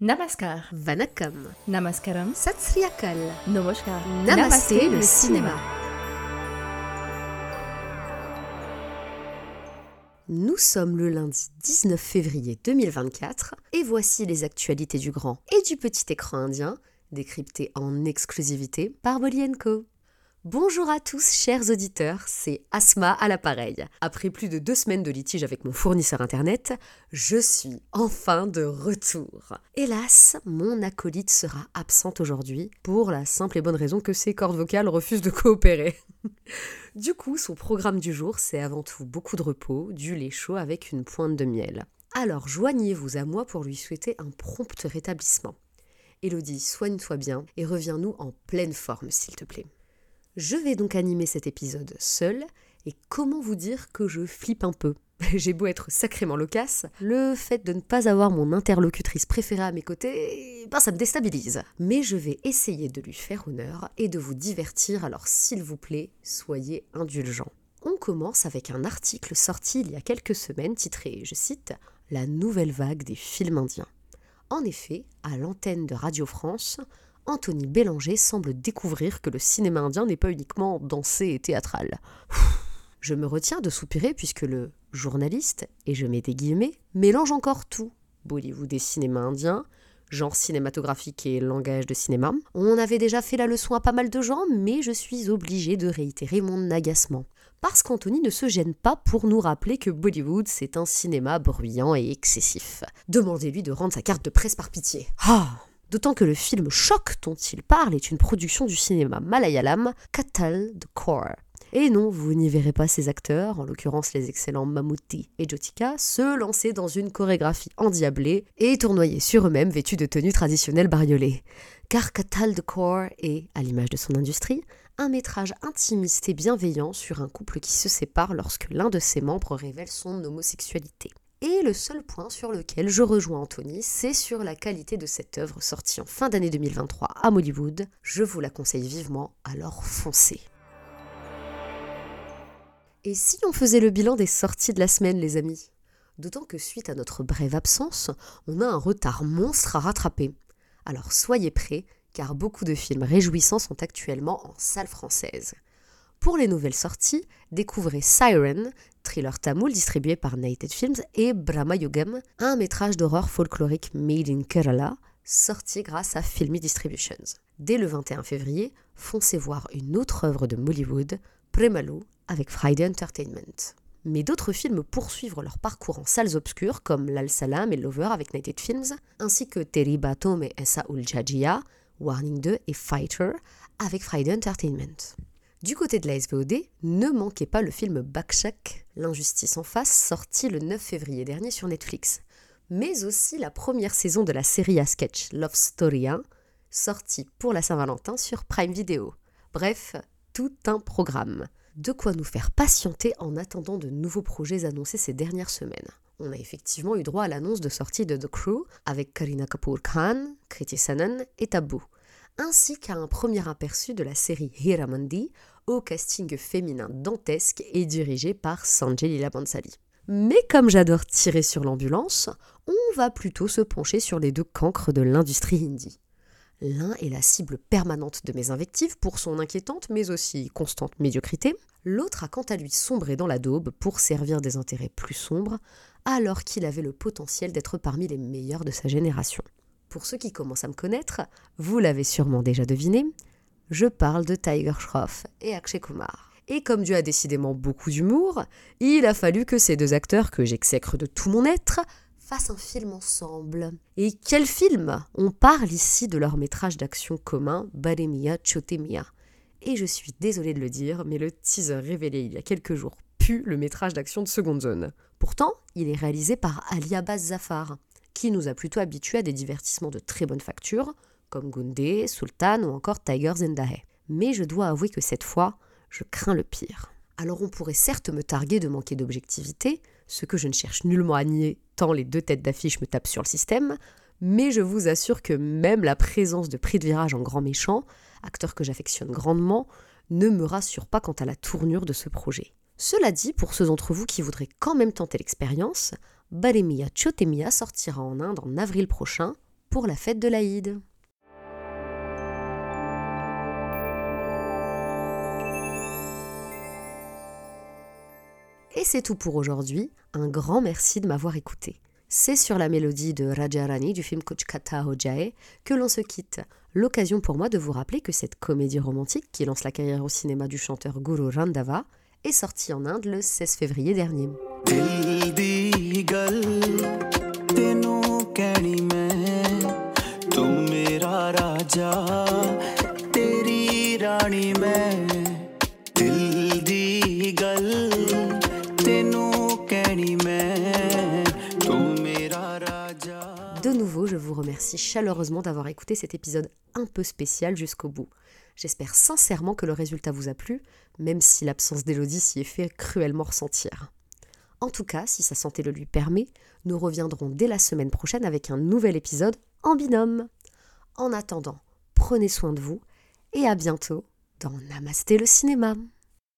Namaskar. Vanakkam. Namaskaram. Satsriyakal. Namaskar. Namasté, le cinéma. Nous sommes le lundi 19 février 2024 et voici les actualités du grand et du petit écran indien décryptées en exclusivité par Bolly Co. Bonjour à tous, chers auditeurs, c'est Asma à l'appareil. Après plus de deux semaines de litige avec mon fournisseur internet, je suis enfin de retour. Hélas, mon acolyte sera absente aujourd'hui pour la simple et bonne raison que ses cordes vocales refusent de coopérer. du coup, son programme du jour, c'est avant tout beaucoup de repos, du lait chaud avec une pointe de miel. Alors joignez-vous à moi pour lui souhaiter un prompt rétablissement. Elodie, soigne-toi bien et reviens-nous en pleine forme, s'il te plaît. Je vais donc animer cet épisode seul, et comment vous dire que je flippe un peu J'ai beau être sacrément loquace, le fait de ne pas avoir mon interlocutrice préférée à mes côtés, ben ça me déstabilise. Mais je vais essayer de lui faire honneur et de vous divertir, alors s'il vous plaît, soyez indulgents. On commence avec un article sorti il y a quelques semaines titré, je cite, La nouvelle vague des films indiens. En effet, à l'antenne de Radio France, Anthony Bélanger semble découvrir que le cinéma indien n'est pas uniquement dansé et théâtral. Je me retiens de soupirer puisque le journaliste, et je mets des guillemets, mélange encore tout. Bollywood et cinéma indien, genre cinématographique et langage de cinéma. On avait déjà fait la leçon à pas mal de gens, mais je suis obligée de réitérer mon agacement. Parce qu'Anthony ne se gêne pas pour nous rappeler que Bollywood, c'est un cinéma bruyant et excessif. Demandez-lui de rendre sa carte de presse par pitié. Ah D'autant que le film Choc dont il parle est une production du cinéma malayalam Katal de Core. Et non, vous n'y verrez pas ces acteurs, en l'occurrence les excellents Mamouti et Jotika, se lancer dans une chorégraphie endiablée et tournoyer sur eux-mêmes vêtus de tenues traditionnelles bariolées. Car Katal de Core est, à l'image de son industrie, un métrage intimiste et bienveillant sur un couple qui se sépare lorsque l'un de ses membres révèle son homosexualité. Et le seul point sur lequel je rejoins Anthony, c'est sur la qualité de cette œuvre sortie en fin d'année 2023 à Hollywood. Je vous la conseille vivement, alors foncez. Et si on faisait le bilan des sorties de la semaine, les amis? D'autant que suite à notre brève absence, on a un retard monstre à rattraper. Alors soyez prêts, car beaucoup de films réjouissants sont actuellement en salle française. Pour les nouvelles sorties, découvrez Siren, thriller tamoul distribué par United Films, et Brahma Yugam, un métrage d'horreur folklorique made in Kerala, sorti grâce à Filmy Distributions. Dès le 21 février, foncez voir une autre œuvre de Mollywood, Premalu, avec Friday Entertainment. Mais d'autres films poursuivent leur parcours en salles obscures comme L'Al Salam et Lover avec United Films, ainsi que Teri Batom et Essa Ul Jajia, Warning 2 et Fighter avec Friday Entertainment. Du côté de la SVOD, ne manquez pas le film Bakshak, l'injustice en face, sorti le 9 février dernier sur Netflix, mais aussi la première saison de la série à sketch Love Story 1, sortie pour la Saint-Valentin sur Prime Video. Bref, tout un programme. De quoi nous faire patienter en attendant de nouveaux projets annoncés ces dernières semaines. On a effectivement eu droit à l'annonce de sortie de The Crew avec Karina Kapoor Khan, Kriti Sanan et Taboo ainsi qu'à un premier aperçu de la série Hiramandi au casting féminin dantesque et dirigé par Sanjay Bansali. Mais comme j'adore tirer sur l'ambulance, on va plutôt se pencher sur les deux cancres de l'industrie indie. L'un est la cible permanente de mes invectives pour son inquiétante mais aussi constante médiocrité. L'autre a quant à lui sombré dans la daube pour servir des intérêts plus sombres, alors qu'il avait le potentiel d'être parmi les meilleurs de sa génération. Pour ceux qui commencent à me connaître, vous l'avez sûrement déjà deviné, je parle de Tiger Shroff et Akshay Kumar. Et comme Dieu a décidément beaucoup d'humour, il a fallu que ces deux acteurs que j'exècre de tout mon être fassent un film ensemble. Et quel film? On parle ici de leur métrage d'action commun, Baremia Chotemia. Et je suis désolée de le dire, mais le teaser révélé il y a quelques jours pue le métrage d'action de Seconde Zone. Pourtant, il est réalisé par Ali Abbas Zafar, qui nous a plutôt habitués à des divertissements de très bonne facture, comme Gundé, Sultan ou encore Tiger Zendahe. Mais je dois avouer que cette fois, je crains le pire. Alors on pourrait certes me targuer de manquer d'objectivité, ce que je ne cherche nullement à nier tant les deux têtes d'affiche me tapent sur le système, mais je vous assure que même la présence de Prix de Virage en grand méchant, acteur que j'affectionne grandement, ne me rassure pas quant à la tournure de ce projet. Cela dit, pour ceux d'entre vous qui voudraient quand même tenter l'expérience, Baremia Chotemia sortira en Inde en avril prochain, pour la fête de l'Aïd. Et c'est tout pour aujourd'hui. Un grand merci de m'avoir écouté. C'est sur la mélodie de Raja Rani du film Kuchkata Hojae que l'on se quitte. L'occasion pour moi de vous rappeler que cette comédie romantique qui lance la carrière au cinéma du chanteur Guru Randava est sortie en Inde le 16 février dernier. De nouveau, je vous remercie chaleureusement d'avoir écouté cet épisode un peu spécial jusqu'au bout. J'espère sincèrement que le résultat vous a plu, même si l'absence d'Élodie s'y est fait cruellement ressentir. En tout cas, si sa santé le lui permet, nous reviendrons dès la semaine prochaine avec un nouvel épisode en binôme. En attendant, prenez soin de vous et à bientôt dans Namasté le cinéma.